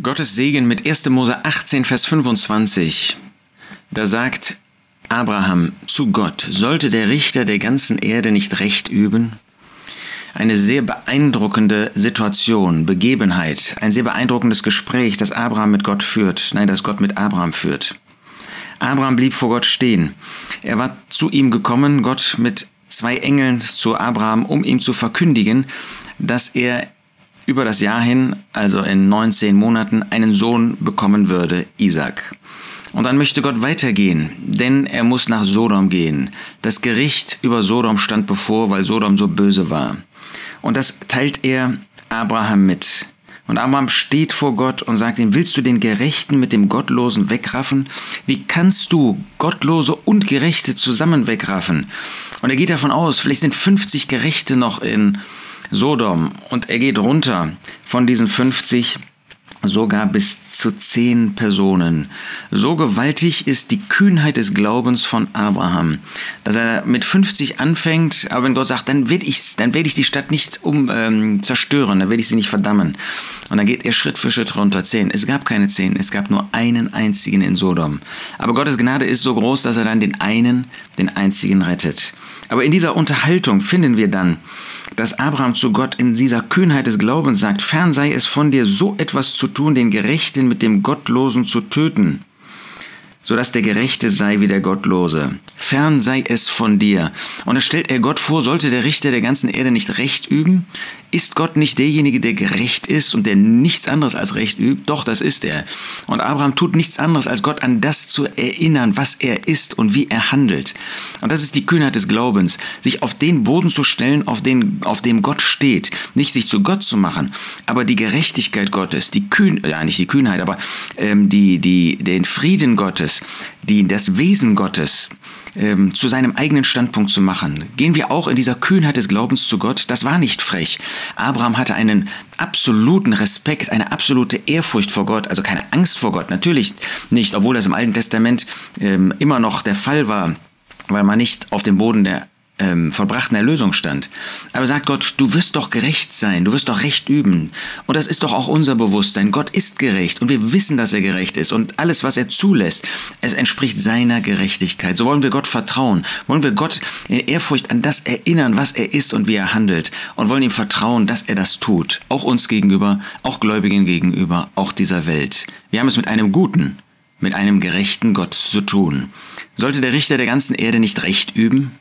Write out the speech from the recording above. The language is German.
Gottes Segen mit 1. Mose 18, Vers 25. Da sagt Abraham zu Gott, sollte der Richter der ganzen Erde nicht Recht üben? Eine sehr beeindruckende Situation, Begebenheit, ein sehr beeindruckendes Gespräch, das Abraham mit Gott führt, nein, das Gott mit Abraham führt. Abraham blieb vor Gott stehen. Er war zu ihm gekommen, Gott mit zwei Engeln zu Abraham, um ihm zu verkündigen, dass er über das Jahr hin, also in 19 Monaten, einen Sohn bekommen würde, Isaac. Und dann möchte Gott weitergehen, denn er muss nach Sodom gehen. Das Gericht über Sodom stand bevor, weil Sodom so böse war. Und das teilt er Abraham mit. Und Abraham steht vor Gott und sagt ihm, willst du den Gerechten mit dem Gottlosen wegraffen? Wie kannst du Gottlose und Gerechte zusammen wegraffen? Und er geht davon aus, vielleicht sind 50 Gerechte noch in Sodom. Und er geht runter von diesen 50 sogar bis zu zehn Personen. So gewaltig ist die Kühnheit des Glaubens von Abraham, dass er mit 50 anfängt, aber wenn Gott sagt, dann werde ich, dann werde ich die Stadt nicht um ähm, zerstören, dann werde ich sie nicht verdammen. Und dann geht er Schritt für Schritt runter. Zehn. Es gab keine zehn, es gab nur einen einzigen in Sodom. Aber Gottes Gnade ist so groß, dass er dann den einen, den einzigen rettet. Aber in dieser Unterhaltung finden wir dann, dass Abraham zu Gott in dieser Kühnheit des Glaubens sagt, fern sei es von dir, so etwas zu tun, den Gerechten mit dem Gottlosen zu töten so dass der Gerechte sei wie der Gottlose. Fern sei es von dir. Und es stellt er Gott vor, sollte der Richter der ganzen Erde nicht Recht üben? Ist Gott nicht derjenige, der gerecht ist und der nichts anderes als Recht übt? Doch, das ist er. Und Abraham tut nichts anderes, als Gott an das zu erinnern, was er ist und wie er handelt. Und das ist die Kühnheit des Glaubens, sich auf den Boden zu stellen, auf, den, auf dem Gott steht. Nicht sich zu Gott zu machen, aber die Gerechtigkeit Gottes, die Kühn, ja nicht die Kühnheit, aber ähm, die, die, den Frieden Gottes, die, das Wesen Gottes ähm, zu seinem eigenen Standpunkt zu machen. Gehen wir auch in dieser Kühnheit des Glaubens zu Gott. Das war nicht frech. Abraham hatte einen absoluten Respekt, eine absolute Ehrfurcht vor Gott, also keine Angst vor Gott, natürlich nicht, obwohl das im Alten Testament ähm, immer noch der Fall war, weil man nicht auf dem Boden der ähm, vollbrachten Erlösung stand. Aber sagt Gott, du wirst doch gerecht sein, du wirst doch Recht üben. Und das ist doch auch unser Bewusstsein. Gott ist gerecht und wir wissen, dass er gerecht ist. Und alles, was er zulässt, es entspricht seiner Gerechtigkeit. So wollen wir Gott vertrauen, wollen wir Gott in Ehrfurcht an das erinnern, was er ist und wie er handelt. Und wollen ihm vertrauen, dass er das tut. Auch uns gegenüber, auch Gläubigen gegenüber, auch dieser Welt. Wir haben es mit einem guten, mit einem gerechten Gott zu tun. Sollte der Richter der ganzen Erde nicht Recht üben?